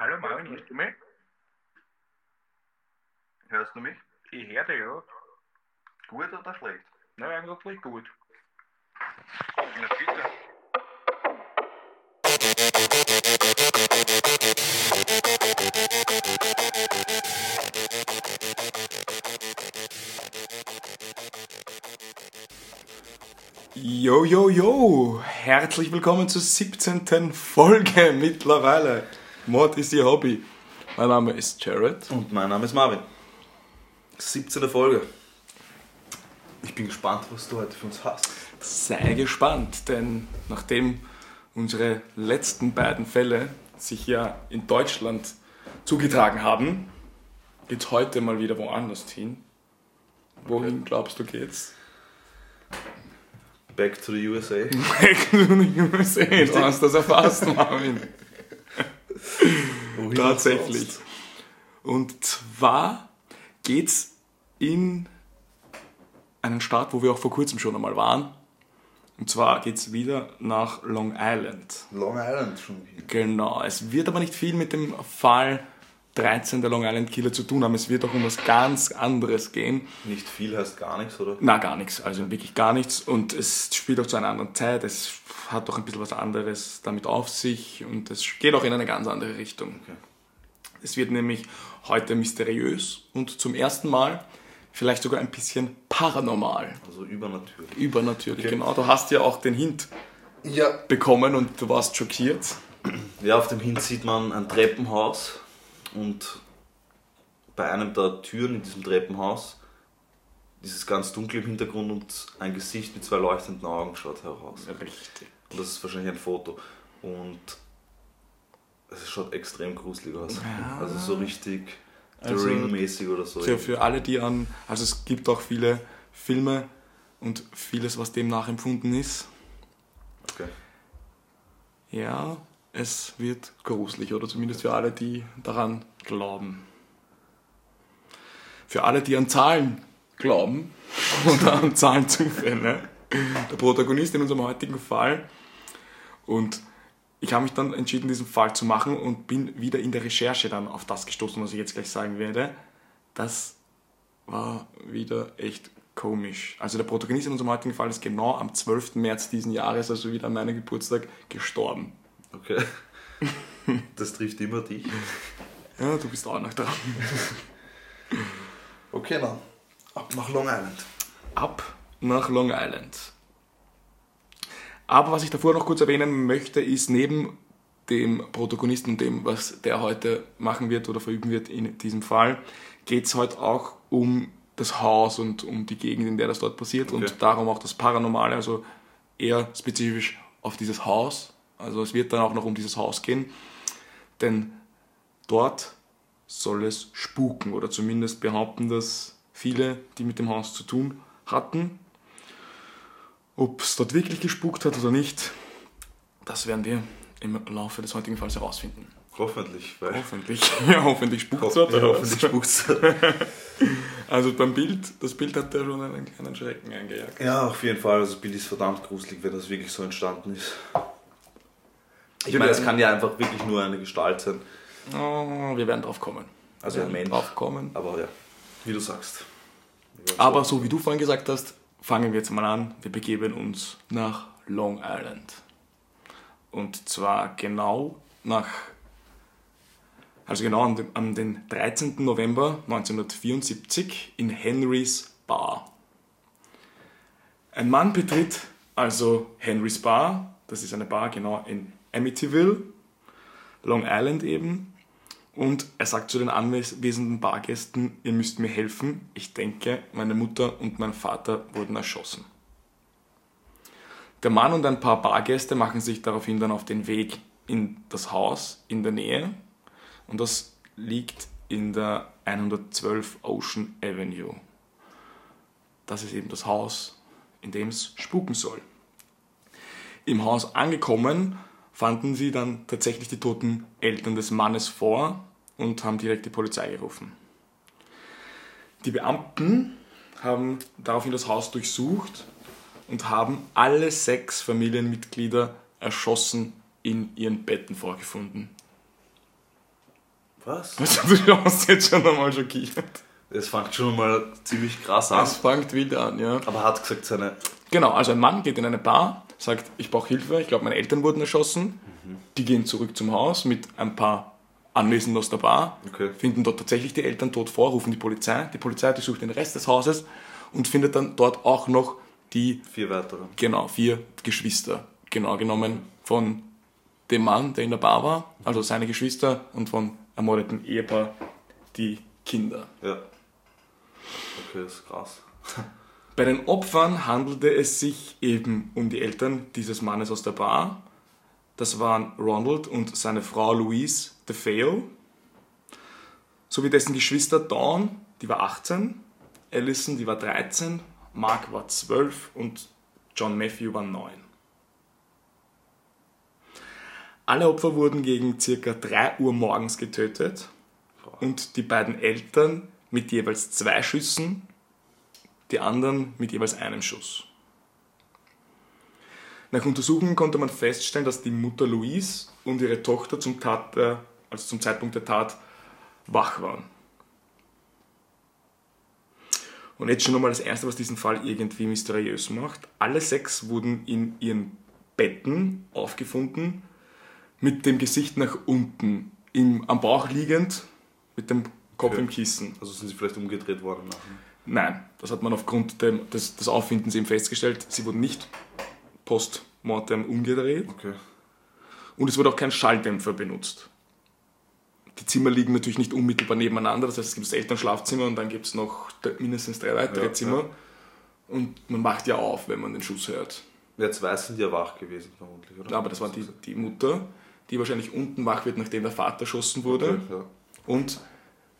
Hallo Marvin, hörst du mich? Hörst du mich? Ich höre dich, ja. Gut oder schlecht? Na, eigentlich gut. Na bitte. Yo, yo, yo! Herzlich willkommen zur 17. Folge mittlerweile. Mord ist Ihr Hobby. Mein Name ist Jared. Und mein Name ist Marvin. 17. Folge. Ich bin gespannt, was du heute für uns hast. Sei gespannt, denn nachdem unsere letzten beiden Fälle sich ja in Deutschland zugetragen haben, geht's heute mal wieder woanders hin. Wohin glaubst du geht's? Back to the USA. Back to the USA. Du hast das erfasst, Marvin. Wohin Tatsächlich. Und zwar geht's in einen Staat, wo wir auch vor kurzem schon einmal waren. Und zwar geht's wieder nach Long Island. Long Island schon wieder. Genau. Es wird aber nicht viel mit dem Fall 13 der Long Island Killer zu tun haben. Es wird auch um was ganz anderes gehen. Nicht viel heißt gar nichts, oder? Na, gar nichts. Also wirklich gar nichts. Und es spielt auch zu einer anderen Zeit. Es hat auch ein bisschen was anderes damit auf sich. Und es geht auch in eine ganz andere Richtung. Okay. Es wird nämlich heute mysteriös und zum ersten Mal vielleicht sogar ein bisschen paranormal. Also übernatürlich. Übernatürlich, Okay. genau. Du hast ja auch den Hint Ja. bekommen und du warst schockiert. Ja, auf dem Hin sieht man ein Treppenhaus und bei einem der Türen in diesem Treppenhaus ist es ganz dunkel im Hintergrund und ein Gesicht mit zwei leuchtenden Augen schaut heraus. Richtig. Und das ist wahrscheinlich ein Foto. Und es schaut extrem gruselig aus. Ja. Also so richtig The Also, Ring-mäßig oder so. Für, für alle, die an, also es gibt auch viele Filme und vieles, was dem nachempfunden ist. Okay. Ja, es wird gruselig oder zumindest für alle, die daran glauben. Für alle, die an Zahlen glauben oder an Zahlenzufälle. Der Protagonist in unserem heutigen Fall. Und ich habe mich dann entschieden, diesen Fall zu machen und bin wieder in der Recherche dann auf das gestoßen, was ich jetzt gleich sagen werde. Das war wieder echt komisch. Also der Protagonist in unserem heutigen Fall ist genau am 12. März diesen Jahres, also wieder an meinem Geburtstag, gestorben. Okay. Das trifft immer dich. Ja, du bist auch noch dran. Okay, dann. Ab nach Long Island. Ab nach Long Island. Aber was ich davor noch kurz erwähnen möchte, ist neben dem Protagonisten und dem, was der heute machen wird oder verüben wird in diesem Fall, geht es heute auch um das Haus und um die Gegend, in der das dort passiert Okay. und darum auch das Paranormale, also eher spezifisch auf dieses Haus. Also es wird dann auch noch um dieses Haus gehen, denn dort soll es spuken oder zumindest behaupten das viele, die mit dem Haus zu tun hatten. Ob es dort wirklich gespukt hat oder nicht, das werden wir im Laufe des heutigen Falls herausfinden. Hoffentlich, weil. Hoffentlich. Ja, hoffentlich spukt es dort. ja, hoffentlich was? spukt's. Also beim Bild, das Bild hat ja schon einen kleinen Schrecken eingejagt. Ja, auf jeden Fall. Also das Bild ist verdammt gruselig, wenn das wirklich so entstanden ist. Ich Wir meine, es kann ja einfach wirklich nur eine Gestalt sein. Oh, wir werden drauf kommen. Also ein Mensch. drauf kommen. Aber ja, wie du sagst. Aber so wie du vorhin gesagt hast, fangen wir jetzt mal an. Wir begeben uns nach Long Island. Und zwar genau nach, also genau an den, an den 13. November 1974 in Henrys Bar. Ein Mann betritt also Henrys Bar, das ist eine Bar genau in Amityville, Long Island eben, und er sagt zu den anwesenden Bargästen, ihr müsst mir helfen. Ich denke, meine Mutter und mein Vater wurden erschossen. Der Mann und ein paar Bargäste machen sich daraufhin dann auf den Weg in das Haus in der Nähe. Und das liegt in der 112 Ocean Avenue. Das ist eben das Haus, in dem es spuken soll. Im Haus angekommen, fanden sie dann tatsächlich die toten Eltern des Mannes vor und haben direkt die Polizei gerufen. Die Beamten haben daraufhin das Haus durchsucht und haben alle sechs Familienmitglieder erschossen in ihren Betten vorgefunden. Was? Also, du hast jetzt schon einmal schockiert. Das fängt schon mal ziemlich krass an. Das fängt wild an, ja. Aber er hat gesagt, seine. Genau, also ein Mann geht in eine Bar, sagt, ich brauche Hilfe, ich glaube, meine Eltern wurden erschossen. Die gehen zurück zum Haus mit ein paar Anwesenden aus der Bar, Okay. finden dort tatsächlich die Eltern tot vor, rufen die Polizei. Die Polizei durchsucht den Rest des Hauses und findet dann dort auch noch die, Vier weitere. genau, vier Geschwister, genau genommen von dem Mann, der in der Bar war, also seine Geschwister und von ermordeten Ehepaar die Kinder. Ja. Okay, das ist krass. Bei den Opfern handelte es sich eben um die Eltern dieses Mannes aus der Bar. Das waren Ronald und seine Frau Louise DeFeo, sowie dessen Geschwister Dawn, die war 18, Allison, die war 13, Mark war 12 und John Matthew war 9. Alle Opfer wurden gegen circa 3 Uhr morgens getötet und die beiden Eltern mit jeweils zwei Schüssen die anderen mit jeweils einem Schuss. Nach Untersuchungen konnte man feststellen, dass die Mutter Louise und ihre Tochter zum, Tat, also zum Zeitpunkt der Tat wach waren. Und jetzt schon nochmal das Erste, was diesen Fall irgendwie mysteriös macht. Alle sechs wurden in ihren Betten aufgefunden, mit dem Gesicht nach unten, im, am Bauch liegend, mit dem Kopf Okay. im Kissen. Also sind sie vielleicht umgedreht worden nachher. Nein, das hat man aufgrund dem, des, des Auffindens eben festgestellt. Sie wurden nicht postmortem umgedreht Okay. und es wurde auch kein Schalldämpfer benutzt. Die Zimmer liegen natürlich nicht unmittelbar nebeneinander, das heißt, es gibt das Elternschlafzimmer und dann gibt es noch mindestens drei weitere Ja, Zimmer. ja. Und man wacht ja auf, wenn man den Schuss hört. Ja, zwei sind ja wach gewesen, vermutlich, oder? Aber das war die, die Mutter, die wahrscheinlich unten wach wird, nachdem der Vater erschossen wurde. Okay, ja. Und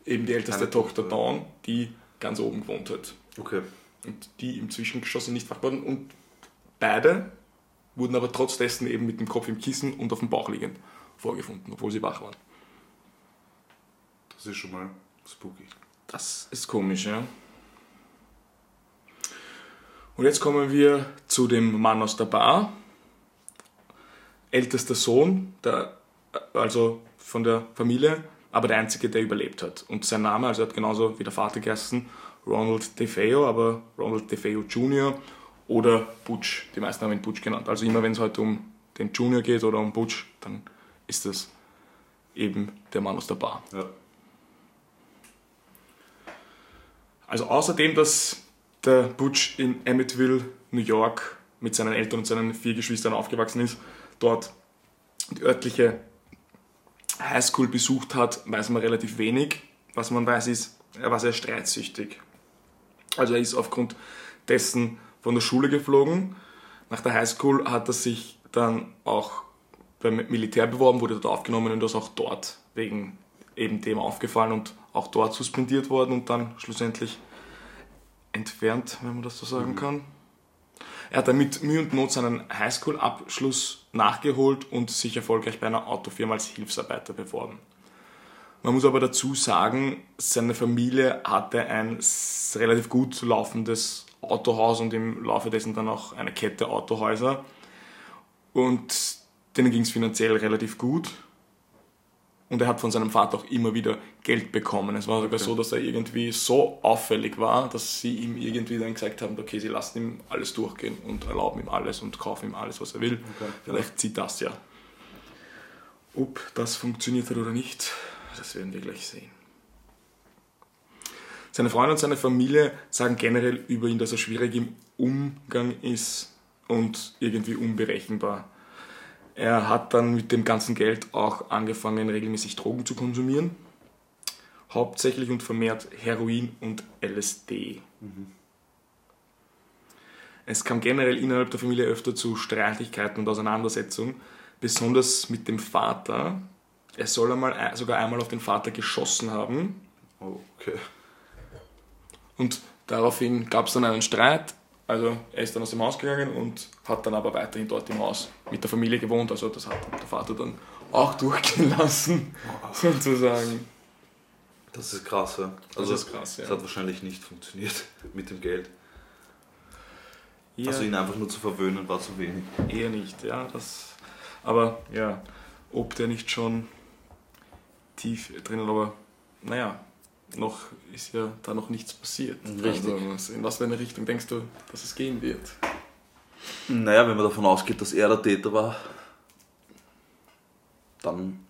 eben die älteste Eine Tochter Tochter. Dawn, die ganz oben gewohnt hat. okay. und die im Zwischengeschoss sind nicht wach geworden und beide wurden aber trotz dessen eben mit dem Kopf im Kissen und auf dem Bauch liegend vorgefunden, obwohl sie wach waren. Das ist schon mal spooky. Das ist komisch, ja. Und jetzt kommen wir zu dem Mann aus der Bar. Ältester Sohn, der, also von der Familie, aber der einzige, der überlebt hat. Und sein Name, also er hat genauso wie der Vater geheißen, Ronald DeFeo, aber Ronald DeFeo Jr. oder Butch. Die meisten haben ihn Butch genannt. Also immer wenn es heute um den Junior geht oder um Butch, dann ist das eben der Mann aus der Bar. Ja. Also außerdem, dass der Butch in Emmett.ville, New York, mit seinen Eltern und seinen vier Geschwistern aufgewachsen ist, dort die örtliche Highschool besucht hat, weiß man relativ wenig. Was man weiß ist, er war sehr streitsüchtig. Also er ist aufgrund dessen von der Schule geflogen. Nach der Highschool hat er sich dann auch beim Militär beworben, wurde dort aufgenommen und ist auch dort wegen eben dem aufgefallen und auch dort suspendiert worden und dann schlussendlich entfernt, wenn man das so sagen kann. Er hat dann mit Mühe und Not seinen Highschool-Abschluss nachgeholt und sich erfolgreich bei einer Autofirma als Hilfsarbeiter beworben. Man muss aber dazu sagen, seine Familie hatte ein relativ gut laufendes Autohaus und im Laufe dessen dann auch eine Kette Autohäuser. Und denen ging es finanziell relativ gut. Und er hat von seinem Vater auch immer wieder Geld bekommen. Es war sogar so, dass er irgendwie so auffällig war, dass sie ihm irgendwie dann gesagt haben, okay, sie lassen ihm alles durchgehen und erlauben ihm alles und kaufen ihm alles, was er will. Vielleicht zieht das ja. Ob das funktioniert hat oder nicht, das werden wir gleich sehen. Seine Freunde und seine Familie sagen generell über ihn, dass er schwierig im Umgang ist und irgendwie unberechenbar. Er hat dann mit dem ganzen Geld auch angefangen, regelmäßig Drogen zu konsumieren. Hauptsächlich und vermehrt Heroin und LSD. Es kam generell innerhalb der Familie öfter zu Streitigkeiten und Auseinandersetzungen, besonders mit dem Vater. Er soll einmal, sogar einmal auf den Vater geschossen haben. Okay. Und daraufhin gab es dann einen Streit. Also er ist dann aus dem Haus gegangen und hat dann aber weiterhin dort im Haus mit der Familie gewohnt. Also das hat der Vater dann auch durchgehen lassen, sozusagen. Das ist krass, ja. Also, ist krass, ja. Das hat wahrscheinlich nicht funktioniert mit dem Geld. Ja, Also ihn einfach nur zu verwöhnen war zu wenig. eher nicht, ja. Das, aber ja, ob der nicht schon tief drinnen, aber naja, noch ist ja da noch nichts passiert. Richtig. Also, in was für eine Richtung denkst du, dass es gehen wird? Naja, wenn man davon ausgeht, dass er der Täter war, dann,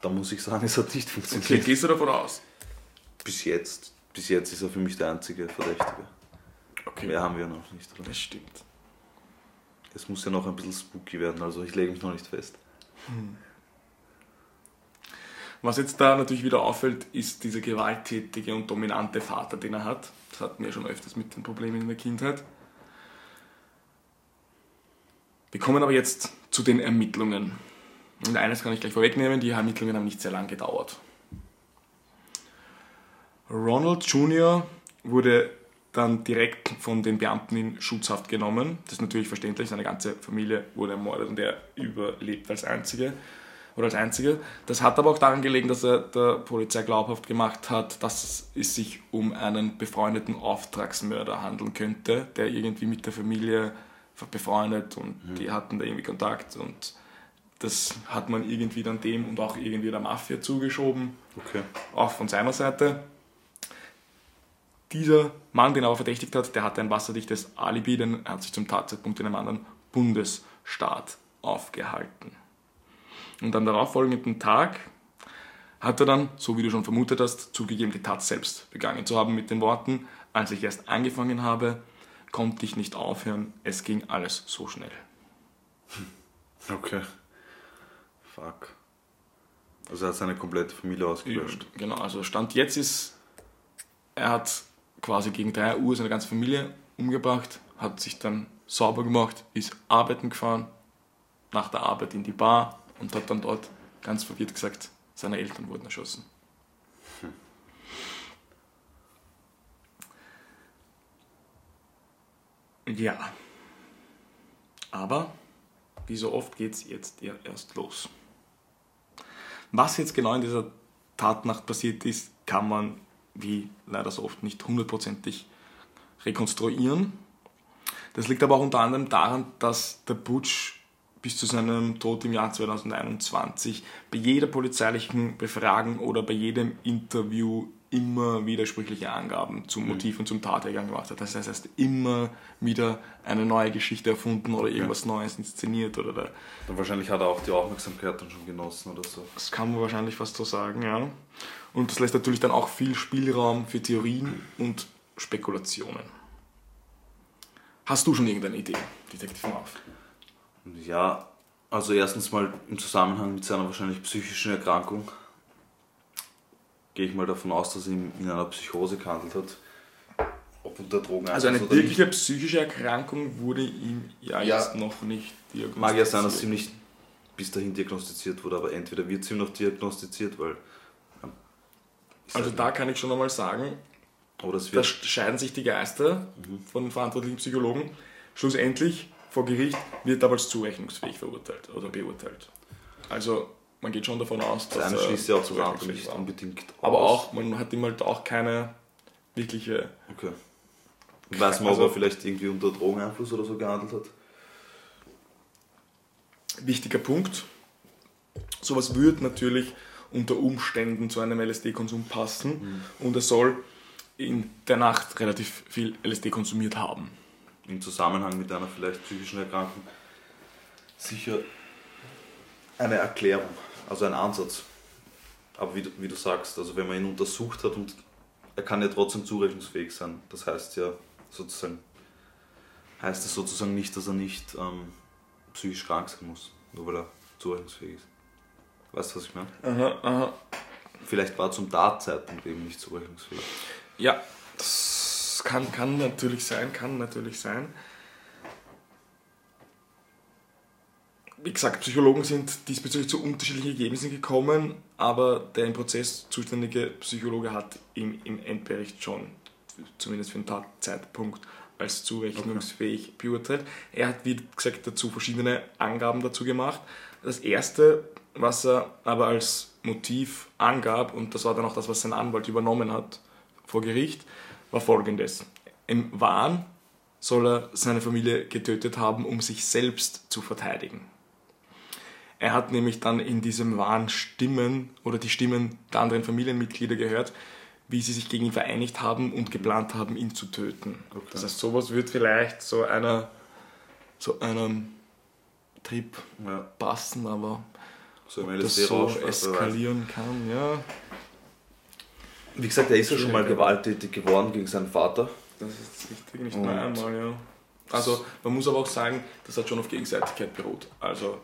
dann muss ich sagen, es hat nicht Okay, funktioniert. gehst du davon aus? Bis jetzt, bis jetzt ist er für mich der einzige Verdächtige. Okay, Mehr haben wir noch nicht. Oder? das stimmt. Es muss ja noch ein bisschen spooky werden, also ich lege mich noch nicht fest. Was jetzt da natürlich wieder auffällt, ist dieser gewalttätige und dominante Vater, den er hat. Das hatten wir schon öfters mit den Problemen in der Kindheit. Wir kommen aber jetzt zu den Ermittlungen. Und eines kann ich gleich vorwegnehmen, die Ermittlungen haben nicht sehr lange gedauert. Ronald Jr. wurde dann direkt von den Beamten in Schutzhaft genommen. Das ist natürlich verständlich, seine ganze Familie wurde ermordet und er überlebt als Einzige oder als Einziger. Das hat aber auch daran gelegen, dass er der Polizei glaubhaft gemacht hat, dass es sich um einen befreundeten Auftragsmörder handeln könnte, der irgendwie mit der Familie befreundet und die hatten da irgendwie Kontakt und das hat man irgendwie dann dem und auch irgendwie der Mafia zugeschoben Okay. auch von seiner Seite. Dieser Mann, den er aber verdächtigt hat, der hatte ein wasserdichtes Alibi, denn er hat sich zum Tatzeitpunkt in einem anderen Bundesstaat aufgehalten. Und am darauffolgenden Tag hat er dann, so wie du schon vermutet hast, zugegeben, die Tat selbst begangen zu haben mit den Worten, als ich erst angefangen habe, konnte ich nicht aufhören, es ging alles so schnell. Okay. Fuck. Also er hat seine komplette Familie ausgelöscht. Genau, also Stand jetzt ist, er hat quasi gegen 3 Uhr seine ganze Familie umgebracht, hat sich dann sauber gemacht, ist arbeiten gefahren, nach der Arbeit in die Bar und hat dann dort ganz verwirrt gesagt, seine Eltern wurden erschossen. Ja. Aber, wie so oft, geht es jetzt erst los. Was jetzt genau in dieser Tatnacht passiert ist, kann man, wie leider so oft, nicht hundertprozentig rekonstruieren. Das liegt aber auch unter anderem daran, dass der Butch bis zu seinem Tod im Jahr 2021 bei jeder polizeilichen Befragung oder bei jedem Interview immer widersprüchliche Angaben zum Motiv und zum Tathergang gemacht hat. Das heißt, er hat immer wieder eine neue Geschichte erfunden oder irgendwas Neues inszeniert oder da Dann wahrscheinlich hat er auch die Aufmerksamkeit dann schon genossen oder so. das kann man wahrscheinlich fast so sagen, ja. Und das lässt natürlich dann auch viel Spielraum für Theorien und Spekulationen. Hast du schon irgendeine Idee, Detektiv Marv? Ja, also erstens mal im Zusammenhang mit seiner wahrscheinlich psychischen Erkrankung gehe ich mal davon aus, dass er in einer Psychose gehandelt hat. Ob unter Drogen Also eine nicht. wirkliche psychische Erkrankung wurde ihm ja, Ja. jetzt noch nicht diagnostiziert. Mag ja sein, dass sie ihm nicht bis dahin diagnostiziert wurde, aber entweder wird sie ihm noch diagnostiziert, weil. ist Also da kann ich schon einmal sagen, es da scheiden sich die Geister von den verantwortlichen Psychologen. Schlussendlich vor Gericht wird er als zurechnungsfähig verurteilt oder beurteilt. Also man geht schon davon aus, Das dass eine er schließt ja auch das zurechnungsfähig nicht unbedingt Aber aus. auch, man hat ihm halt auch keine wirkliche. Okay. Weiß man, Also- ob er vielleicht irgendwie unter Drogeneinfluss oder so gehandelt hat? Wichtiger Punkt. Sowas wird natürlich unter Umständen zu einem LSD-Konsum passen und er soll in der Nacht relativ viel LSD konsumiert haben. Im Zusammenhang mit einer vielleicht psychischen Erkrankung sicher eine Erklärung, also ein Ansatz. Aber wie du, wie du sagst, also wenn man ihn untersucht hat und er kann ja trotzdem zurechnungsfähig sein, das heißt ja sozusagen, heißt es sozusagen nicht, dass er nicht ähm, psychisch krank sein muss, nur weil er zurechnungsfähig ist. Weißt du, was ich meine? Aha, aha. Vielleicht war zum Tatzeitpunkt eben nicht zurechnungsfähig. Ja, das kann, kann natürlich sein, kann natürlich sein. Wie gesagt, Psychologen sind diesbezüglich zu unterschiedlichen Ergebnissen gekommen, aber der im Prozess zuständige Psychologe hat ihn im Endbericht schon, zumindest für den Tatzeitpunkt, als zurechnungsfähig beurteilt. Er hat, wie gesagt, dazu verschiedene Angaben dazu gemacht. Das erste, was er aber als Motiv angab, und das war dann auch das, was sein Anwalt übernommen hat vor Gericht, war folgendes. Im Wahn soll er seine Familie getötet haben, um sich selbst zu verteidigen. Er hat nämlich dann in diesem Wahn Stimmen oder die Stimmen der anderen Familienmitglieder gehört, wie sie sich gegen ihn vereinigt haben und geplant haben, ihn zu töten. Das heißt, sowas wird vielleicht so einer, so einem Trip Ja, passen, aber so ob das so eskalieren kann, ja. Wie gesagt, er ist ja schon mal gewalttätig geworden gegen seinen Vater. Das ist richtig, nicht nur einmal, ja. Also man muss aber auch sagen, das hat schon auf Gegenseitigkeit beruht. Also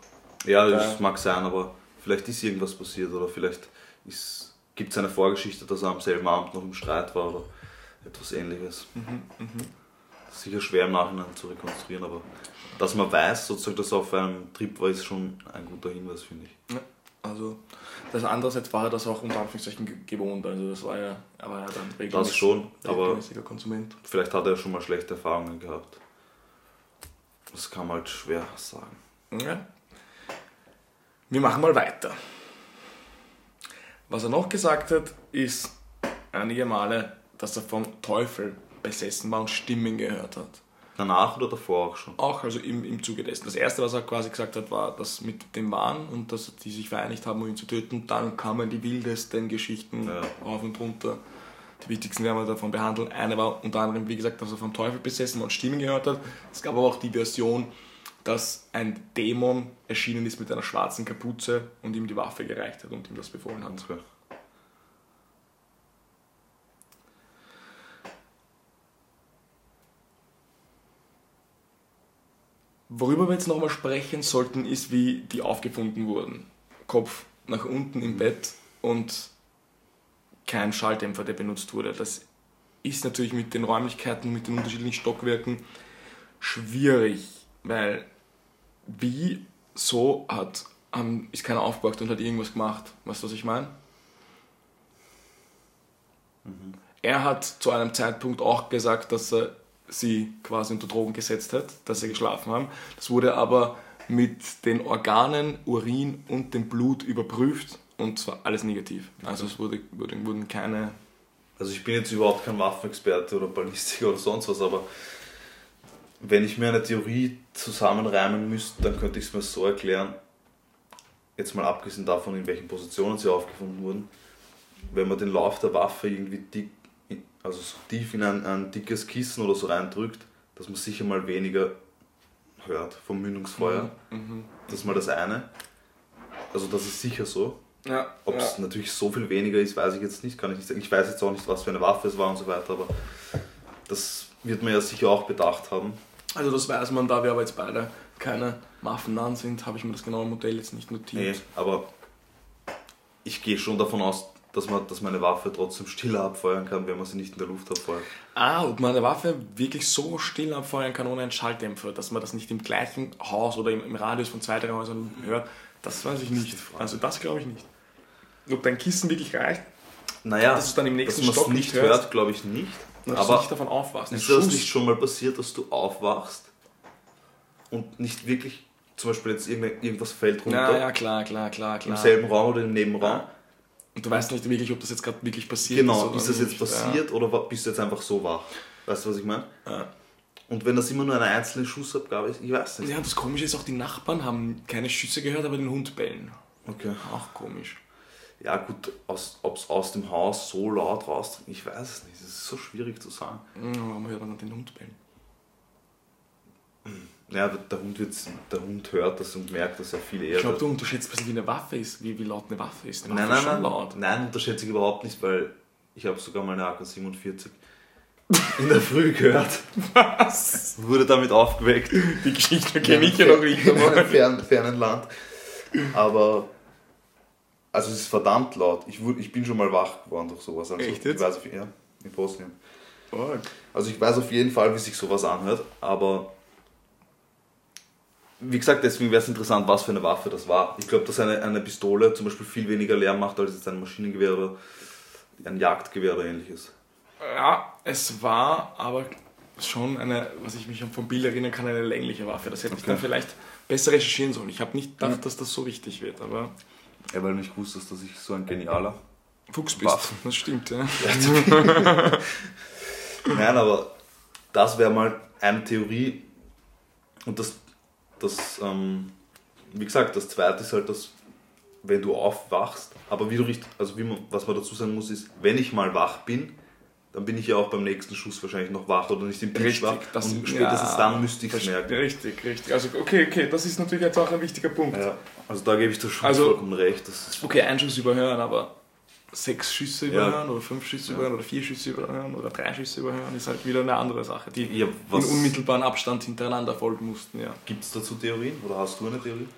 Ja, das mag sein, aber vielleicht ist irgendwas passiert oder vielleicht gibt es eine Vorgeschichte, dass er am selben Abend noch im Streit war oder etwas ähnliches. Sicher schwer im Nachhinein zu rekonstruieren, aber dass man weiß, sozusagen, dass er auf einem Trip war, ist schon ein guter Hinweis, finde ich. Ja, also das andererseits war er das auch unter Anführungszeichen ge- gewohnt. Also das war ja, er war ja dann regelmäßig, schon, aber- regelmäßiger Konsument. Vielleicht hat er schon mal schlechte Erfahrungen gehabt. Das kann man halt schwer sagen. Ja. Wir machen mal weiter. Was er noch gesagt hat, ist einige Male, dass er vom Teufel besessen war und Stimmen gehört hat. Danach oder davor auch schon? Auch also im, im Zuge dessen. Das erste, was er quasi gesagt hat, war das mit dem Wahn und dass die sich vereinigt haben, um ihn zu töten. Dann kamen die wildesten Geschichten Ja. rauf und runter. Die wichtigsten werden wir davon behandeln. Eine war unter anderem, wie gesagt, dass er vom Teufel besessen war und Stimmen gehört hat. Es gab aber auch die Version, dass ein Dämon erschienen ist mit einer schwarzen Kapuze und ihm die Waffe gereicht hat und ihm das befohlen hat. Okay. Worüber wir jetzt nochmal sprechen sollten, ist, wie die aufgefunden wurden. Kopf nach unten im Bett und kein Schalldämpfer, der benutzt wurde. Das ist natürlich mit den Räumlichkeiten, mit den unterschiedlichen Stockwerken schwierig, weil wie so hat, haben, ist keiner aufgewacht und hat irgendwas gemacht. Weißt du, was ich meine? Er hat zu einem Zeitpunkt auch gesagt, dass er sie quasi unter Drogen gesetzt hat, dass sie geschlafen haben. Das wurde aber mit den Organen, Urin und dem Blut überprüft und zwar alles negativ. Also es wurde, wurde, wurden keine. Also ich bin jetzt überhaupt kein Waffenexperte oder Ballistiker oder sonst was, aber wenn ich mir eine Theorie zusammenreimen müsste, dann könnte ich es mir so erklären, jetzt mal abgesehen davon, in welchen Positionen sie aufgefunden wurden, wenn man den Lauf der Waffe irgendwie dick, also so tief in ein, ein dickes Kissen oder so reindrückt, dass man sicher mal weniger hört vom Mündungsfeuer. Mhm. Das ist mal das eine. Also das ist sicher so. Ja, Ob es natürlich so viel weniger ist, weiß ich jetzt nicht, kann ich nicht sagen. Ich weiß jetzt auch nicht, was für eine Waffe es war und so weiter, aber das wird man ja sicher auch bedacht haben. Also das weiß man, da wir aber jetzt beide keine Waffennahen sind, habe ich mir das genaue Modell jetzt nicht notiert. Nee, aber ich gehe schon davon aus, dass man, dass man eine Waffe trotzdem stiller abfeuern kann, wenn man sie nicht in der Luft abfeuert. Ah, ob man eine Waffe wirklich so still abfeuern kann ohne einen Schalldämpfer, dass man das nicht im gleichen Haus oder im, im Radius von zwei, drei Häusern hört, das weiß ich nicht. Also das glaube ich nicht. Ob dein Kissen wirklich reicht, Naja, Dass es dann im nächsten dass man es Stock nicht hört, hört, glaube ich nicht. dass du Aber nicht davon aufwachst. Ist das nicht schon mal passiert, dass du aufwachst und nicht wirklich, zum Beispiel jetzt irgend- irgendwas fällt runter, Ja, ja, klar, klar, klar, im klar. selben Raum oder im Nebenraum? Und du weißt nicht wirklich, ob das jetzt gerade wirklich passiert Genau, oder ist das jetzt passiert oder wa- bist du jetzt einfach so wach? Weißt du, was ich meine? Ja. Und wenn das immer nur eine einzelne Schussabgabe ist, ich weiß nicht. Ja, das Komische ist auch, die Nachbarn haben keine Schüsse gehört, aber den Hund bellen. Okay. Auch komisch. Ja gut, ob es aus dem Haus so laut raus, ich weiß es nicht. Das ist so schwierig zu sagen. Ja, Warum hört man dann den Hund bellen? Ja, der, Hund wird's, der Hund hört das und merkt das ja viel eher. Ich glaube, du unterschätzt ein bisschen, wie eine Waffe ist, wie, wie laut eine Waffe ist. Eine Waffe nein, ist nein, nein, laut. nein, unterschätze ich überhaupt nicht, weil ich habe sogar mal eine AK-47 in der Früh gehört. Was? Wurde damit aufgeweckt. Die Geschichte kenne ich ja noch nicht in einmal. einem fernen, fernen Land. Aber also es ist verdammt laut. Ich, wurde, ich bin schon mal wach geworden durch sowas. Also Echt jetzt? Ich weiß ja, in Bosnien. Fuck. Also ich weiß auf jeden Fall, wie sich sowas anhört, aber wie gesagt, deswegen wäre es interessant, was für eine Waffe das war. Ich glaube, dass eine, eine Pistole zum Beispiel viel weniger Lärm macht als jetzt ein Maschinengewehr oder ein Jagdgewehr oder ähnliches. Ja, es war aber schon eine, was ich mich vom Bild erinnern kann, eine längliche Waffe. Das hätte ich Okay. dann vielleicht besser recherchieren sollen. Ich habe nicht gedacht, dass das so wichtig wird, aber Ja, weil du nicht wusstest, dass ich so ein genialer. Fuchs bist. Waffen. Das stimmt, ja. Nein, aber das wäre mal eine Theorie und das, das ähm, wie gesagt, das zweite ist halt das, wenn du aufwachst, aber wie du richtig, also wie man, was man dazu sagen muss, ist, wenn ich mal wach bin, dann bin ich ja auch beim nächsten Schuss wahrscheinlich noch wach oder nicht im Pitch wach. das- und spätestens ja, dann müsste ich es merken. Richtig, richtig. Also, okay, okay, das ist natürlich jetzt auch ein wichtiger Punkt. Ja, also da gebe ich dir schon Also- vollkommen recht. Okay, einen Schuss überhören, aber sechs Schüsse Ja. überhören oder fünf Schüsse überhören oder vier Schüsse überhören oder drei Schüsse überhören ist halt wieder eine andere Sache, die ja, in unmittelbaren Abstand hintereinander folgen mussten, ja. gibt es dazu Theorien oder hast du eine Theorie?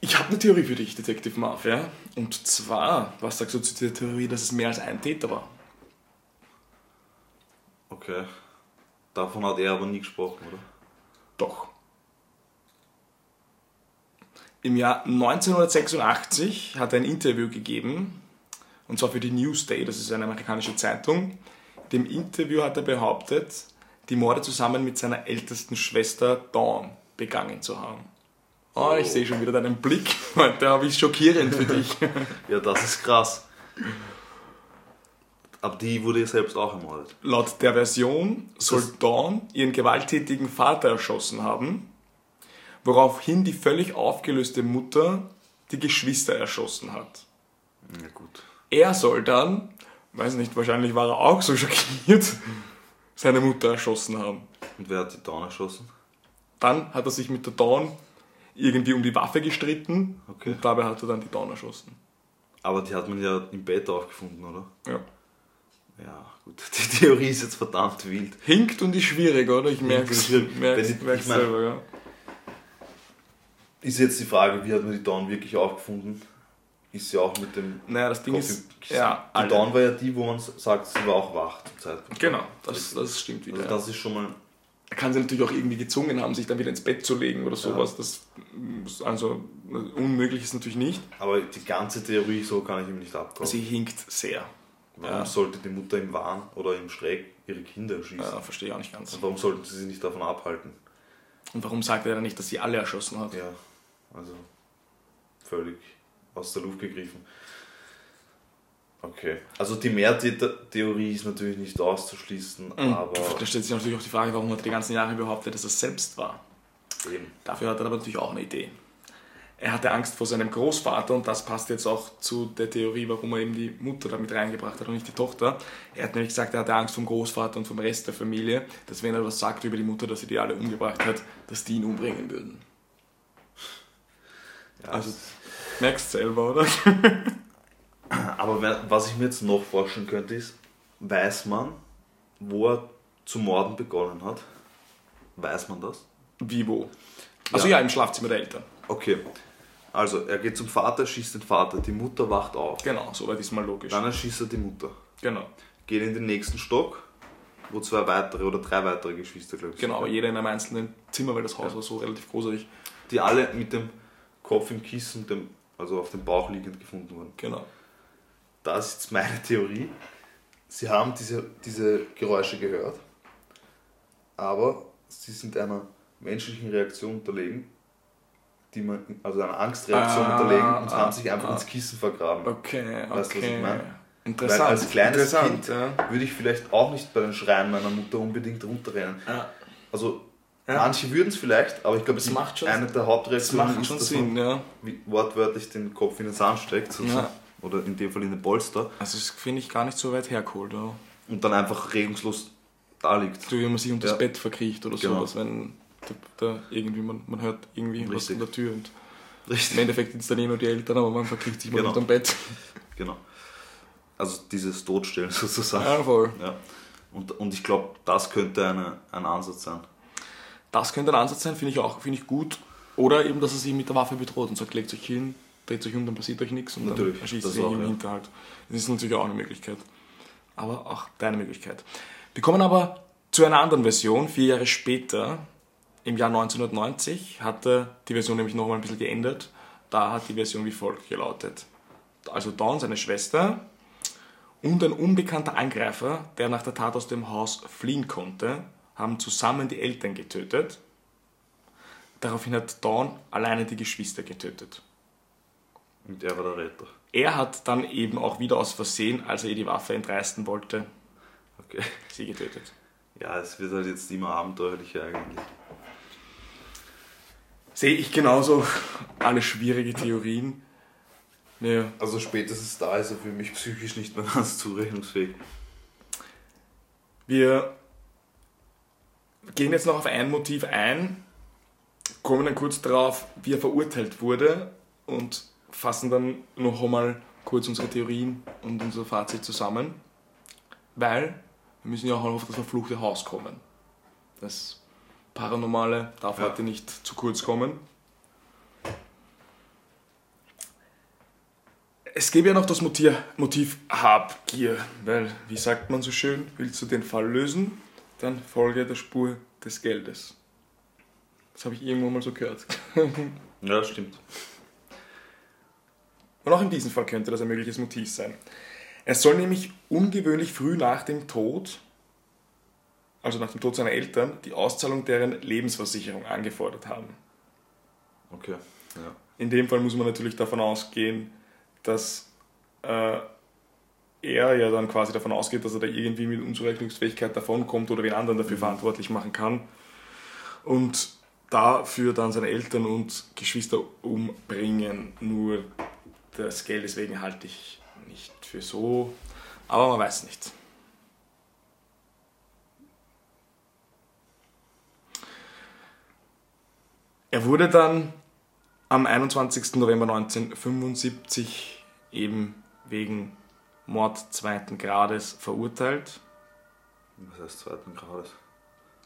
Ich habe eine Theorie für dich, Detective Marv, ja. Und zwar, was sagst du zu der Theorie, dass es mehr als ein Täter war? Okay. Davon hat er aber nie gesprochen, oder? Doch. Im Jahr 1986 hat er ein Interview gegeben, und zwar für die Newsday, das ist eine amerikanische Zeitung. In dem Interview hat er behauptet, die Morde zusammen mit seiner ältesten Schwester Dawn begangen zu haben. Oh, ich sehe schon wieder deinen Blick. Heute habe ich schockierend für dich. Ja, das ist krass. Aber die wurde ja selbst auch ermordet. Laut der Version soll Das- Dawn ihren gewalttätigen Vater erschossen haben, woraufhin die völlig aufgelöste Mutter die Geschwister erschossen hat. Ja, gut. Er soll dann, weiß nicht, wahrscheinlich war er auch so schockiert, seine Mutter erschossen haben. Und wer hat die Dawn erschossen? Dann hat er sich mit der Dawn irgendwie um die Waffe gestritten Okay. und dabei hat er dann die Dawn erschossen. Aber die hat man ja im Bett aufgefunden, oder? Ja. Ja, gut. Die Theorie ist jetzt verdammt wild. Hinkt und ist schwierig, oder? Ich merke es ich- selber, ja. Ist jetzt die Frage, wie hat man die Dawn wirklich aufgefunden? Ist sie auch mit dem Naja, das Ding Kopf ist, ja, Die alle. Dawn war ja die, wo man sagt, sie war auch wach zum Zeitpunkt. Genau, das, das stimmt wieder. Also ja. das ist schon mal... Er kann sie natürlich auch irgendwie gezwungen haben, sich dann wieder ins Bett zu legen oder sowas. Das, also unmöglich ist natürlich nicht. Aber die ganze Theorie so kann ich ihm nicht abkaufen. Sie hinkt sehr. Warum ja. sollte die Mutter im Wahn oder im Schreck ihre Kinder erschießen? Ja, verstehe ich auch nicht ganz. Und warum sollten sie sich nicht davon abhalten? Und warum sagt er dann nicht, dass sie alle erschossen hat? Ja, also völlig aus der Luft gegriffen. Okay, also die Mehrtäter-Theorie ist natürlich nicht auszuschließen, Und aber da stellt sich natürlich auch die Frage, warum hat er die ganzen Jahre behauptet, dass er es selbst war. eben. Dafür hat er aber natürlich auch eine Idee. Er hatte Angst vor seinem Großvater und das passt jetzt auch zu der Theorie, warum er eben die Mutter damit reingebracht hat und nicht die Tochter. Er hat nämlich gesagt, er hatte Angst vom Großvater und vom Rest der Familie, dass wenn er was sagt über die Mutter, dass sie die alle umgebracht hat, dass die ihn umbringen würden. Ja, Also, merkst selber, oder? aber was ich mir jetzt noch vorstellen könnte, ist, weiß man, wo er zu morden begonnen hat? Weiß man das? Wie wo? Also ja, Ja. im Schlafzimmer der Eltern. Okay, also er geht zum Vater, schießt den Vater, die Mutter wacht auf. Genau, soweit ist mal logisch. Dann erschießt er die Mutter. Genau, Geht in den nächsten Stock, wo zwei weitere oder drei weitere Geschwister, glaube ich, genau, aber jeder in einem einzelnen Zimmer, weil das Haus war so relativ großartig. Die alle mit dem Kopf im Kissen, dem, also auf dem Bauch liegend gefunden wurden. Genau. Das ist jetzt meine Theorie. Sie haben diese, diese Geräusche gehört, aber sie sind einer menschlichen Reaktion unterlegen, die man, also einer Angstreaktion Ah, unterlegen und ah, haben sich einfach ah. ins Kissen vergraben. Okay, okay. Weißt du, was ich meine? Interessant. Weil als kleines Kind ja. würde ich vielleicht auch nicht bei den Schreien meiner Mutter unbedingt runterrennen. Also Ja. manche würden es vielleicht, aber ich glaube, die- macht schon- eine der Hauptreaktionen ist, schon dass Sinn, man ja. wie- wortwörtlich den Kopf in den Sand steckt, so Ja. oder in dem Fall in den Polster, Also das finde ich gar nicht so weit hergeholt. Ja. und dann einfach regungslos da liegt. So wie man sich unter das Bett verkriecht oder Genau. sowas, wenn da, da irgendwie man, man hört irgendwie was Richtig. an der Tür und im Richtig. Endeffekt sind es dann eh nur die Eltern, aber man verkriecht sich mal Genau. unter dem Bett. Genau. Also dieses Todstellen sozusagen. Ja, voll. Ja. Und, und ich glaube, das könnte eine, ein Ansatz sein. Das könnte ein Ansatz sein, finde ich auch, finde ich gut. Oder eben, dass er sich mit der Waffe bedroht und sagt, legt euch hin, dreht euch um, dann passiert euch nichts und Natürlich, dann erschießt er sich auch, im ja. Hinterhalt. Das ist natürlich auch eine Möglichkeit. Aber auch deine Möglichkeit. Wir kommen aber zu einer anderen Version, vier Jahre später, im Jahr 1990, hatte die Version nämlich noch mal ein bisschen geändert. Da hat die Version wie folgt gelautet. Also Dawn, seine Schwester, und ein unbekannter Angreifer, der nach der Tat aus dem Haus fliehen konnte, haben zusammen die Eltern getötet. Daraufhin hat Dawn alleine die Geschwister getötet. Und er war der Retter. Er hat dann eben auch wieder aus Versehen, als er ihr die Waffe entreißen wollte, Okay. sie getötet. Ja, es wird halt jetzt immer abenteuerlicher eigentlich. Sehe ich genauso alle schwierige Theorien. Ja. Also spätestens da ist er für mich psychisch nicht mehr ganz zurechnungsfähig. Wir gehen jetzt noch auf ein Motiv ein, kommen dann kurz darauf, wie er verurteilt wurde und fassen dann noch einmal kurz unsere Theorien und unser Fazit zusammen, weil wir müssen ja auch auf das verfluchte Haus kommen. Das Paranormale darf Ja. heute nicht zu kurz kommen. Es gäbe ja noch das Motiv, Motiv Habgier, weil, wie sagt man so schön, willst du den Fall lösen, dann folge der Spur des Geldes. Das habe ich irgendwann mal so gehört. Ja, stimmt. Und auch in diesem Fall könnte das ein mögliches Motiv sein. Er soll nämlich ungewöhnlich früh nach dem Tod, also nach dem Tod seiner Eltern, die Auszahlung deren Lebensversicherung angefordert haben. Okay. Ja. In dem Fall muss man natürlich davon ausgehen, dass äh, er ja dann quasi davon ausgeht, dass er da irgendwie mit Unzurechnungsfähigkeit davonkommt oder wen anderen dafür verantwortlich machen kann. Und dafür dann seine Eltern und Geschwister umbringen. Nur das Geld deswegen halte ich nicht für so. Aber man weiß nicht. Er wurde dann am 21. November 1975 eben wegen Mord zweiten Grades verurteilt. Was heißt zweiten Grades?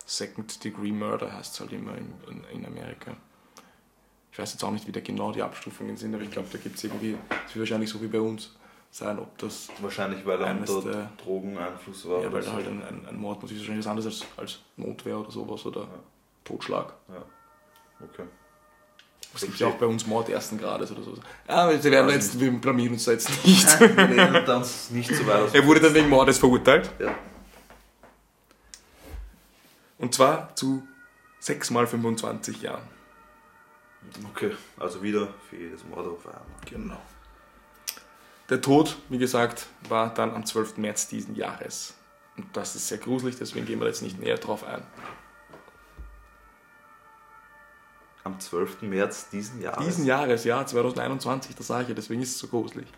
Second Degree Murder heißt es halt immer in, in, in Amerika. Ich weiß jetzt auch nicht, wie da genau die Abstufungen sind, aber ich glaube, da gibt es irgendwie, es wird wahrscheinlich so wie bei uns sein, ob das, Wahrscheinlich, weil er Eines unter der- Drogeneinfluss war. ja, weil da so. halt ein, ein, ein Mord natürlich wahrscheinlich was anderes als, als Notwehr oder sowas oder Ja. Totschlag. Okay. Es gibt ja auch bei uns Mord ersten Grades oder so. Ja, wir werden Also jetzt, wir blamieren uns da jetzt nicht. Wir uns nicht so weit. Er wurde dann wegen Mordes verurteilt. Ja. Und zwar zu 6 mal 25 Jahren. Okay, also wieder für jedes Mord auf einmal. Genau. Der Tod, wie gesagt, war dann am 12. März diesen Jahres. Und das ist sehr gruselig, deswegen gehen wir jetzt nicht näher drauf ein. Am 12. März diesen Jahres. Diesen Jahres, ja, 2021, das sage ich ja, deswegen ist es so gruselig.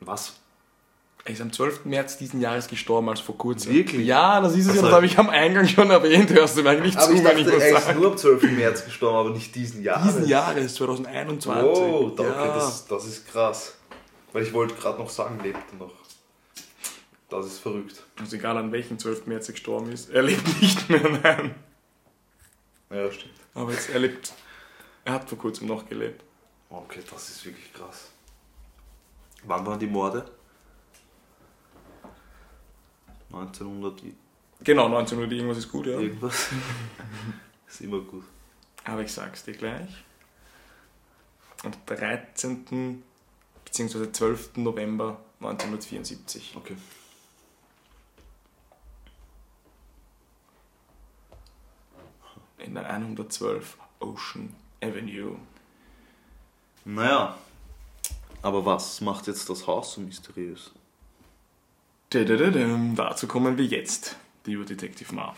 Was? Er ist am 12. März diesen Jahres gestorben, also vor kurzem. Wirklich? Ja, das ist es ja, Also- das habe ich am Eingang schon erwähnt, hörst du mir eigentlich Aber zu, ich wenn ich dachte, was er ist nur am 12. März gestorben, aber nicht diesen Jahres. Diesen Jahres, 2021. Oh, okay, ja. das, das ist krass. Weil ich wollte gerade noch sagen, lebt er noch. Das ist verrückt. Also egal an welchem 12. März er gestorben ist, er lebt nicht mehr, nein. Ja, stimmt. Aber jetzt, er lebt, er hat vor kurzem noch gelebt. Okay, das ist wirklich krass. Wann waren die Morde? 1900 i- Genau, 1900 irgendwas ist gut, ja. irgendwas. ist immer gut. Aber ich sag's dir gleich. Am 13. bzw. 12. November 1974. Okay. In der 112 Ocean Avenue. Naja. Aber was macht jetzt das Haus so mysteriös? Dadadadam, Dazu kommen wir jetzt, lieber Detective Marv.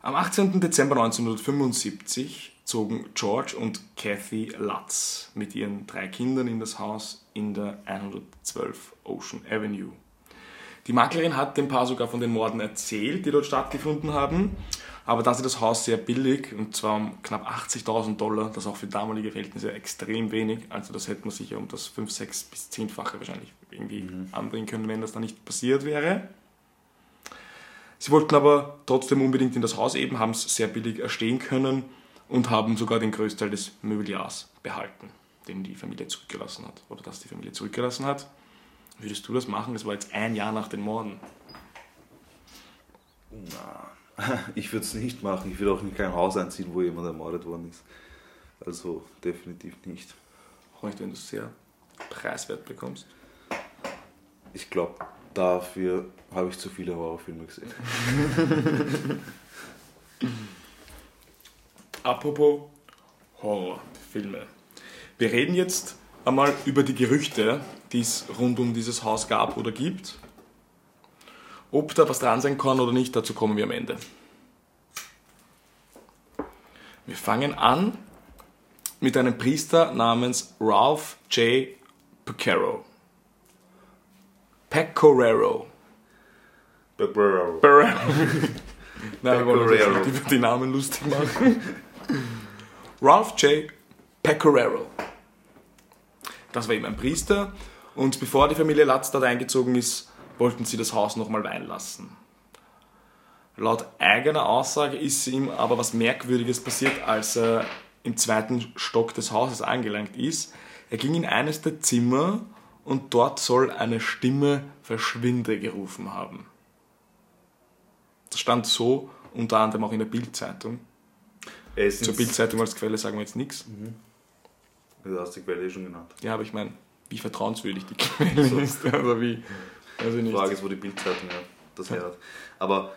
Am 18. Dezember 1975 zogen George und Kathy Lutz mit ihren drei Kindern in das Haus in der 112 Ocean Avenue. Die Maklerin hat dem Paar sogar von den Morden erzählt, die dort stattgefunden haben, aber da sie das Haus sehr billig, und zwar um knapp 80.000 Dollar, das auch für damalige Verhältnisse extrem wenig, also das hätte man sich ja um das 5, 6 bis 10-fache wahrscheinlich irgendwie anbringen können, wenn das da nicht passiert wäre. Sie wollten aber trotzdem unbedingt in das Haus eben, haben es sehr billig erstehen können und haben sogar den Größteil des Mobiliars behalten, den die Familie zurückgelassen hat, oder das die Familie zurückgelassen hat. Würdest du das machen? Das war jetzt ein Jahr nach den Morden. Ich würde es nicht machen. Ich würde auch in kein Haus einziehen, wo jemand ermordet worden ist. Also definitiv nicht. Auch nicht, wenn du es sehr preiswert bekommst. Ich glaube, dafür habe ich zu viele Horrorfilme gesehen. Apropos Horrorfilme. Wir reden jetzt einmal über die Gerüchte, die es rund um dieses Haus gab oder gibt. Ob da was dran sein kann oder nicht, dazu kommen wir am Ende. Wir fangen an mit einem Priester namens Ralph J. Pecoraro. Pecoraro. Pecoraro. Nein, wir wollen uns über die Namen lustig machen. Ralph J. Pecoraro. Das war eben ein Priester. Und bevor die Familie Latz dort eingezogen ist, wollten sie das Haus nochmal weihen lassen. Laut eigener Aussage ist ihm aber was Merkwürdiges passiert, als er im zweiten Stock des Hauses angelangt ist. Er ging in eines der Zimmer und dort soll eine Stimme verschwinde gerufen haben. Das stand so unter anderem auch in der Bildzeitung. Zur Bildzeitung als Quelle sagen wir jetzt nichts. Du hast die Quelle eh schon genannt. Ja, aber ich meine, wie vertrauenswürdig die Quelle ist. Also wie, also Die. Frage ist, wo die Bildzeitung ja, das her hat. Aber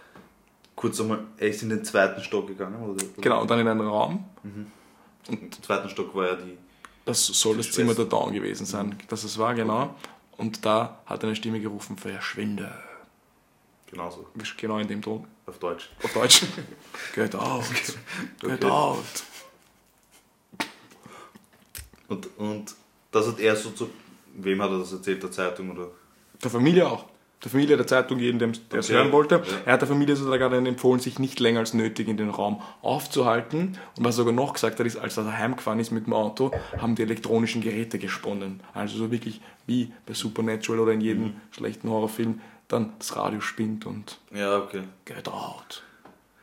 kurz einmal, er ist in den zweiten Stock gegangen, oder? Genau, und dann in einen Raum. Im zweiten Stock war ja die. Das soll Die das Zimmer der. Dawn gewesen sein. Das es war, genau. Und da hat eine Stimme gerufen, verschwinde. Genauso, Genau in dem Ton. auf Deutsch. Auf Deutsch. Get out. Get Okay. out. Und, und das hat er so zu. Wem hat er das erzählt? Der Zeitung oder? Der Familie auch. Der Familie der Zeitung, jedem, dem- der es Okay. hören wollte. Ja. Er hat der Familie sogar dann empfohlen, sich nicht länger als nötig in den Raum aufzuhalten. Und was er sogar noch gesagt hat, ist, als er heimgefahren ist mit dem Auto, haben die elektronischen Geräte gesponnen. Also so wirklich wie bei Supernatural oder in jedem Mhm. schlechten Horrorfilm dann das Radio spinnt und Ja, okay. get out.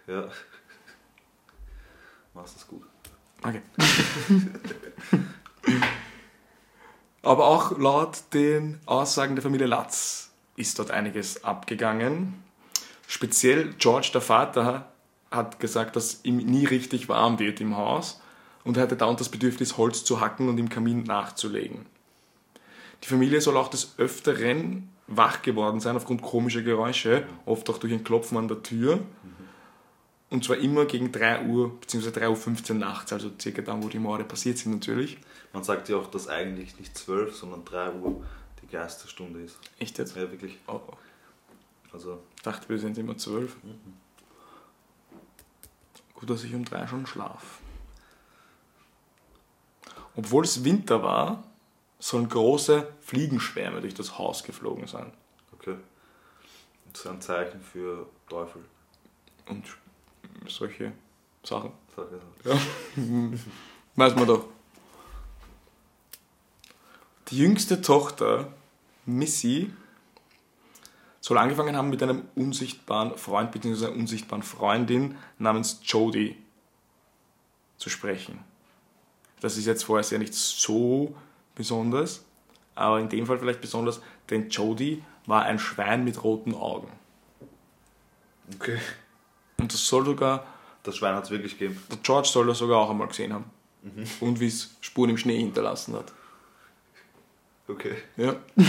Ja. Machst das gut. Okay. Aber auch laut den Aussagen der Familie Latz ist dort einiges abgegangen. Speziell George, der Vater, hat gesagt, dass ihm nie richtig warm wird im Haus und er hatte dauernd das Bedürfnis, Holz zu hacken und im Kamin nachzulegen. Die Familie soll auch des Öfteren wach geworden sein aufgrund komischer Geräusche, oft auch durch ein Klopfen an der Tür. Und zwar immer gegen 3 Uhr bzw. 3.15 Uhr nachts, also circa dann, wo die Morde passiert sind natürlich. Man sagt ja auch, dass eigentlich nicht 12, sondern 3 Uhr die Geisterstunde ist. Echt jetzt? Ja, wirklich. Oh, oh. Also, Ich dachte, wir sind immer 12. Gut, dass ich um 3 schon schlaf. Obwohl es Winter war, sollen große Fliegenschwärme durch das Haus geflogen sein. okay. Das ist ein Zeichen für Teufel. Und solche Sachen. Sag ich so. Ja. Weiß man doch. Die jüngste Tochter, Missy, soll angefangen haben mit einem unsichtbaren Freund bzw. einer unsichtbaren Freundin namens Jodie zu sprechen. Das ist jetzt vorher ja nicht so besonders, aber in dem Fall vielleicht besonders, denn Jodie war ein Schwein mit roten Augen. Okay. Und das soll sogar Das Schwein hat es wirklich gegeben. Der George soll das sogar auch einmal gesehen haben. Und wie es Spuren im Schnee hinterlassen hat. Okay. Ja.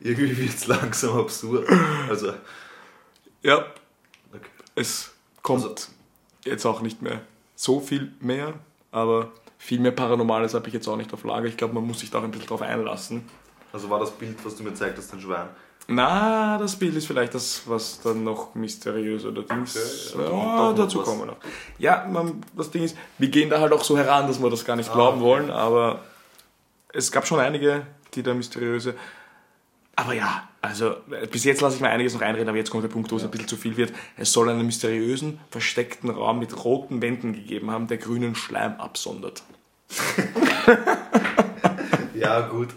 Irgendwie wird es langsam absurd. Also, Ja, okay. es kommt Also- jetzt auch nicht mehr so viel mehr, aber viel mehr Paranormales habe ich jetzt auch nicht auf Lager. Ich glaube, man muss sich da auch ein bisschen drauf einlassen. also war das Bild, was du mir gezeigt hast, ein Schwein. Na, das Bild ist vielleicht das, was dann noch mysteriös oder Dings. Okay, ja, noch dazu kommen wir noch. Ja, man, das Ding ist, wir gehen da halt auch so heran, dass wir das gar nicht Ah, glauben wollen, aber es gab schon einige, die da mysteriöse. Aber ja, also äh, bis jetzt lasse ich mir einiges noch einreden, aber jetzt kommt der Punkt, wo es ein bisschen zu viel wird. Es soll einen mysteriösen, versteckten Raum mit roten Wänden gegeben haben, der grünen Schleim absondert. Ja, gut.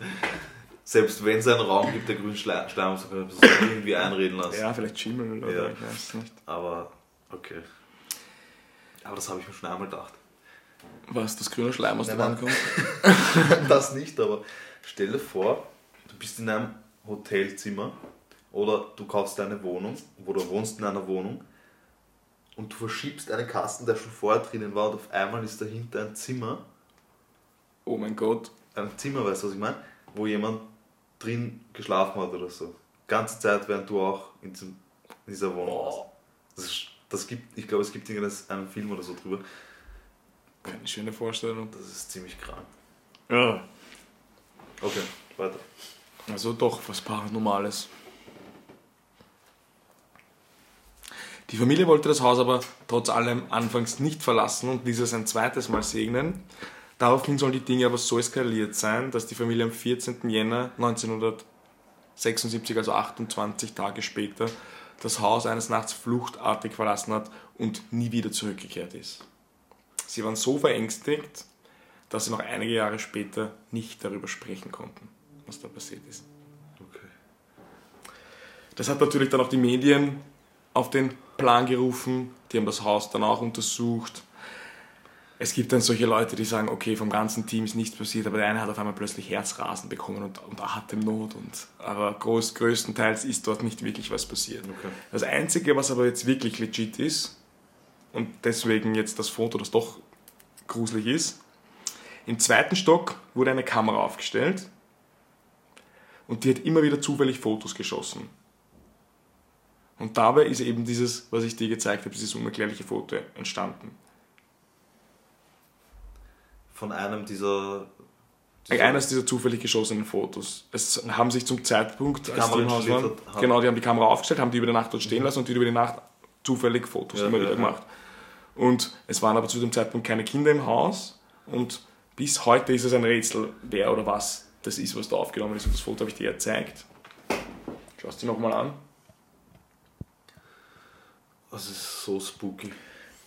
Selbst wenn es einen Raum gibt, der grün Schleim, Schleim so kann man irgendwie einreden lassen. Ja, vielleicht Schimmel oder Ja. ich weiß es nicht. Aber, okay. Aber das habe ich mir schon einmal gedacht. Was, das grüne Schleim aus der Nein, Wand kommt? das nicht, aber stell dir vor, du bist in einem Hotelzimmer oder du kaufst eine Wohnung oder du wohnst in einer Wohnung und du verschiebst einen Kasten, der schon vorher drinnen war und auf einmal ist dahinter ein Zimmer, Oh mein Gott. ein Zimmer, weißt du, was ich meine? Wo jemand drin geschlafen hat oder so. Ganze Zeit, während du auch in, diesem, in dieser Wohnung warst. Das, ist, das gibt, ich glaube, es gibt irgendeinen Film oder so drüber. Keine schöne Vorstellung. Das ist ziemlich krank. Ja. Okay, weiter. Also doch was Paranormales. Die Die Familie wollte das Haus aber trotz allem anfangs nicht verlassen und ließ es ein zweites Mal segnen. Daraufhin sollen die Dinge aber so eskaliert sein, dass die Familie am 14. Jänner 1976, also 28 Tage später, das Haus eines Nachts fluchtartig verlassen hat und nie wieder zurückgekehrt ist. Sie waren so verängstigt, dass sie noch einige Jahre später nicht darüber sprechen konnten, was da passiert ist. Okay. Das hat natürlich dann auch die Medien auf den Plan gerufen, die haben das Haus dann auch untersucht. Es gibt dann solche Leute, die sagen, okay, vom ganzen Team ist nichts passiert, aber der eine hat auf einmal plötzlich Herzrasen bekommen und, und Atemnot. Und, aber groß, größtenteils ist dort nicht wirklich was passiert. Okay. Das Einzige, was aber jetzt wirklich legit ist, und deswegen jetzt das Foto, das doch gruselig ist, im zweiten Stock wurde eine Kamera aufgestellt und die hat immer wieder zufällig Fotos geschossen. Und dabei ist eben dieses, was ich dir gezeigt habe, dieses unerklärliche Foto entstanden. Von einem dieser. Eines dieser zufällig geschossenen Fotos. Es haben sich zum Zeitpunkt, als die im Haus installiert waren, hat- hat- genau, die haben die Kamera aufgestellt, haben die über die Nacht dort stehen lassen und die über die Nacht zufällig Fotos Ja, immer ja, wieder ja. gemacht. Und es waren aber zu dem Zeitpunkt keine Kinder im Haus und bis heute ist es ein Rätsel, wer oder was das ist, was da aufgenommen ist. Und das Foto habe ich dir gezeigt. Schau es dir nochmal an. Das ist so spooky.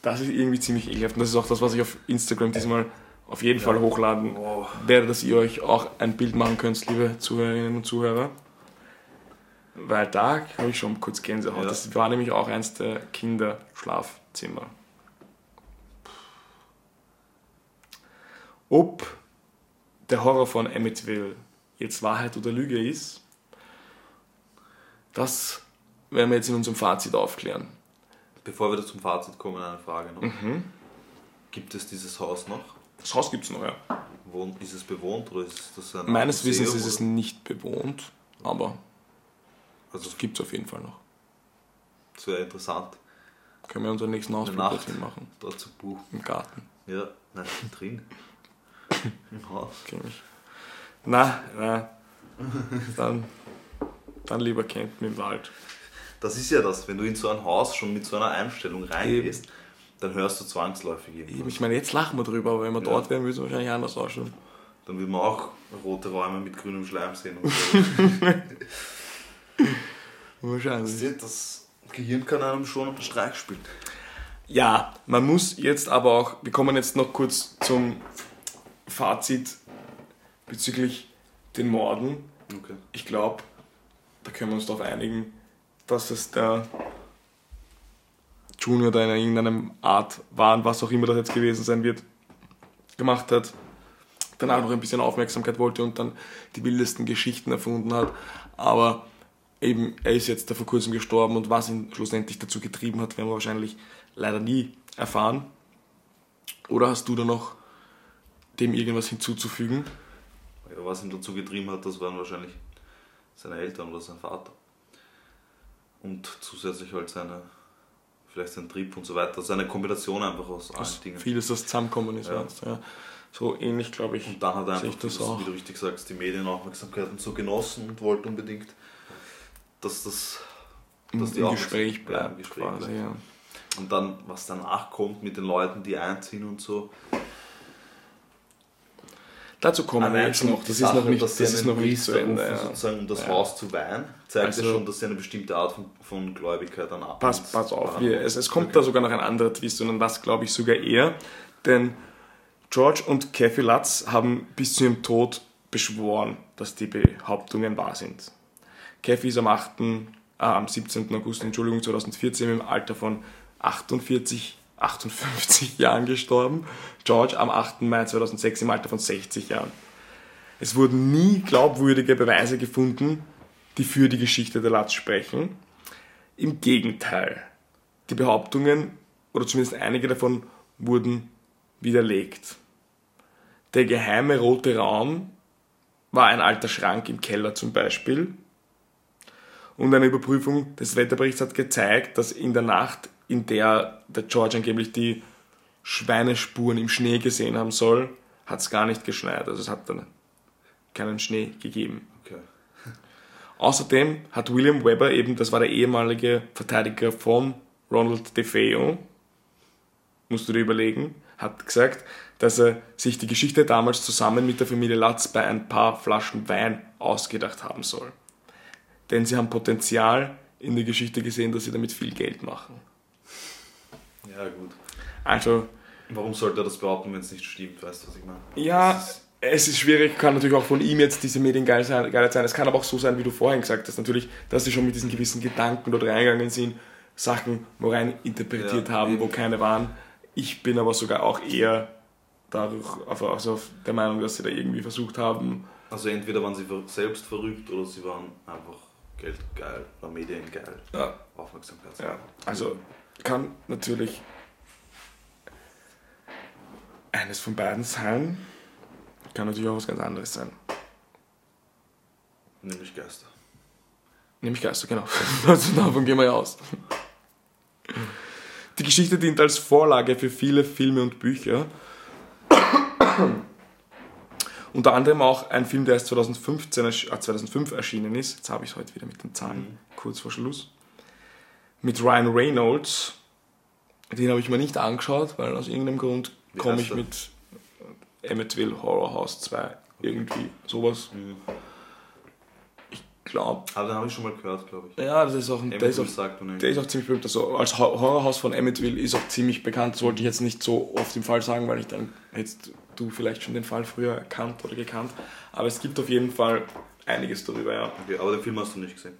Das ist irgendwie ziemlich ekelhaft. Und das ist auch das, was ich auf Instagram diesmal auf jeden Fall hochladen Wow. werde, dass ihr euch auch ein Bild machen könnt, liebe Zuhörerinnen und Zuhörer. Weil da habe ich schon kurz Gänsehaut. Ja. Das war nämlich auch eins der Kinderschlafzimmer. Ob der Horror von Amityville jetzt Wahrheit oder Lüge ist, das werden wir jetzt in unserem Fazit aufklären. Bevor wir da zum Fazit kommen, eine Frage noch. Mhm. Gibt es dieses Haus noch? Das Haus gibt es noch, ja. Wohnt, ist es bewohnt oder ist das ein Meines Museum, Wissens ist es oder? nicht bewohnt, aber Also es gibt es auf jeden Fall noch. es wäre interessant, Können wir unseren nächsten Ausflug dorthin machen. dort zu buchen. Im Garten, Ja, nein, drin. Im Haus. kenn ich. Na, na. Dann, dann lieber campen im Wald. Das ist ja das, wenn du in so ein Haus schon mit so einer Einstellung reingehst, dann hörst du zwangsläufig irgendwas. Ich meine, jetzt lachen wir drüber, aber wenn wir Ja. dort wären, würde es wahrscheinlich anders ausschauen. Dann wird man auch rote Räume mit grünem Schleim sehen. Und so. Wahrscheinlich. das Gehirn kann einem schon einen Streich spielen. Ja, man muss jetzt aber auch, wir kommen jetzt noch kurz zum Fazit bezüglich den Morden. Okay. Ich glaube, da können wir uns darauf einigen, dass es der Junior da in irgendeiner Art war, was auch immer das jetzt gewesen sein wird, gemacht hat. Danach noch ein bisschen Aufmerksamkeit wollte und dann die wildesten Geschichten erfunden hat. Aber eben, er ist jetzt da vor kurzem gestorben und was ihn schlussendlich dazu getrieben hat, werden wir wahrscheinlich leider nie erfahren. Oder hast du da noch dem irgendwas hinzuzufügen? Ja, was ihn dazu getrieben hat, das waren wahrscheinlich seine Eltern oder sein Vater. Und zusätzlich halt seine, vielleicht sein Trieb und so weiter. Also eine Kombination einfach aus allen dass Dingen. vieles, das zusammenkommen ist. Ja. meinst Ja. So ähnlich, glaube ich. Und dann hat er einfach, das das, wie du richtig sagst, die Medienaufmerksamkeit und so genossen und wollte unbedingt, dass das Im, dass die im auch- Gespräch ja, bleibt. im Gespräch quasi, bleibt. ja. Und dann, was danach kommt mit den Leuten, die einziehen und so. Dazu kommen wir jetzt noch. Das ist Sache, noch nicht, das ist noch nicht zu Ende. Ja. sozusagen, um das Ja. Haus zu weihen, zeigt Also- ja schon, dass sie eine bestimmte Art von, von Gläubigkeit dann ab. Pass, pass auf, wir, es, es kommt da sogar noch ein anderer Twist und das glaube ich sogar eher, denn George und Kathy Lutz haben bis zu ihrem Tod beschworen, dass die Behauptungen wahr sind. Kathy ist am, 8., äh, am 17. August Entschuldigung, 2014 im Alter von 48, 58 Jahren gestorben. George am 8. Mai 2006 im Alter von 60 Jahren. Es wurden nie glaubwürdige Beweise gefunden, die für die Geschichte der Lutz sprechen. Im Gegenteil. Die Behauptungen, oder zumindest einige davon, wurden widerlegt. Der geheime rote Raum war ein alter Schrank im Keller zum Beispiel. Und eine Überprüfung des Wetterberichts hat gezeigt, dass in der Nacht, in der der George angeblich die Schweinespuren im Schnee gesehen haben soll, hat es gar nicht geschneit. Also es hat dann keinen Schnee gegeben. Okay. Außerdem hat William Webber eben, das war der ehemalige Verteidiger von Ronald DeFeo, musst du dir überlegen, hat gesagt, dass er sich die Geschichte damals zusammen mit der Familie Latz bei ein paar Flaschen Wein ausgedacht haben soll. Denn sie haben Potenzial in der Geschichte gesehen, dass sie damit viel Geld machen. Ja, gut. Also, Warum sollte er das behaupten, wenn es nicht stimmt? Weißt du, was ich meine? ja, ist- es ist schwierig, kann natürlich auch von ihm jetzt diese Medien geil sein. Es kann aber auch so sein, wie du vorhin gesagt hast, natürlich, dass sie schon mit diesen gewissen Gedanken dort reingegangen sind, Sachen wo rein interpretiert Ja, haben, eben. wo keine waren. Ich bin aber sogar auch eher dadurch, also also auf der Meinung, dass sie da irgendwie versucht haben, Also entweder waren sie selbst verrückt oder sie waren einfach geldgeil, war mediengeil, ja, Aufmerksamkeit. Ja, also kann natürlich eines von beiden sein. Kann natürlich auch was ganz anderes sein. Nämlich Geister. Nämlich Geister, genau. Also davon gehen wir ja aus. Die Geschichte dient als Vorlage für viele Filme und Bücher. Unter anderem auch ein Film, der erst 2015, ersch- äh, 2005 erschienen ist. Jetzt habe ich es heute wieder mit den Zahlen, kurz vor Schluss. Mit Ryan Reynolds. Den habe ich mir nicht angeschaut, weil aus irgendeinem Grund komme ich mit Emmett Horror House 2 irgendwie sowas. Mhm. Ich glaube, Aber den habe ich schon mal gehört, glaube ich. ja, das ist auch, ein- der ist auch, der ist auch ziemlich berühmt. Also als Hor- Horrorhaus von Emmett ist auch ziemlich bekannt. Das wollte ich jetzt nicht so oft im Fall sagen, weil ich dann hättest du vielleicht schon den Fall früher erkannt oder gekannt. Aber es gibt auf jeden Fall einiges darüber, ja. Okay, aber den Film hast du nicht gesehen.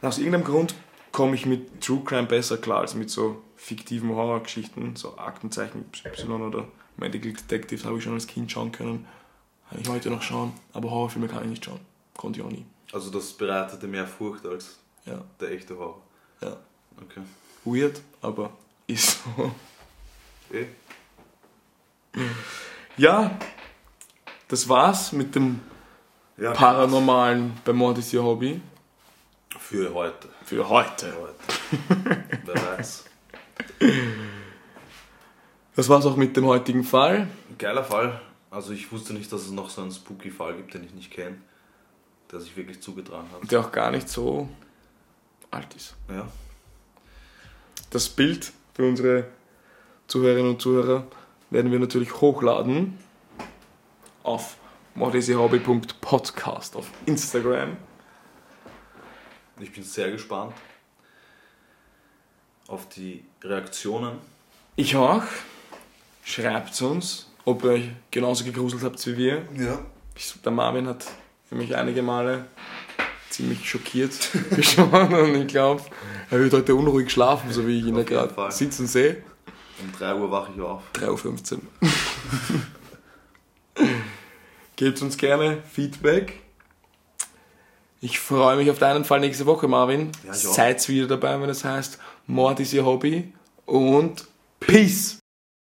Aus irgendeinem Grund komme ich mit True Crime besser klar als mit so fiktiven Horrorgeschichten, so Aktenzeichen Y oder Medical Detectives habe ich schon als Kind schauen können. Kann ich heute noch schauen, aber Horrorfilme kann ich nicht schauen. Konnte ich auch nie. Also das bereitete mehr Furcht als Ja, der echte Horror. ja. Okay. Weird, aber ist so. Eh? Ja, das war's mit dem Ja, Paranormalen bei Mord ist ihr Hobby. Für heute. Für heute. Für heute. Wer weiß. Das war's auch mit dem heutigen Fall. Geiler Fall. Also ich wusste nicht, dass es noch so einen spooky Fall gibt, den ich nicht kenne, der sich wirklich zugetragen hat. Der auch gar nicht so alt ist. Ja. Das Bild für unsere Zuhörerinnen und Zuhörer werden wir natürlich hochladen auf mordisihobby.podcast auf Instagram. Ich bin sehr gespannt auf die Reaktionen. Ich auch. Schreibt uns, ob ihr euch genauso gegruselt habt wie wir. Ja. Ich- Der Marvin hat für mich einige Male ziemlich schockiert geschaut und ich glaube, er wird heute unruhig schlafen, so wie ich ihn da gerade sitzen sehe. Um 3 Uhr wache ich auf. 3.15 Uhr. Gebt uns gerne Feedback. Ich freue mich auf deinen Fall nächste Woche, Marvin. Ja. Seid wieder dabei, wenn es heißt Mord ist ihr Hobby und Peace!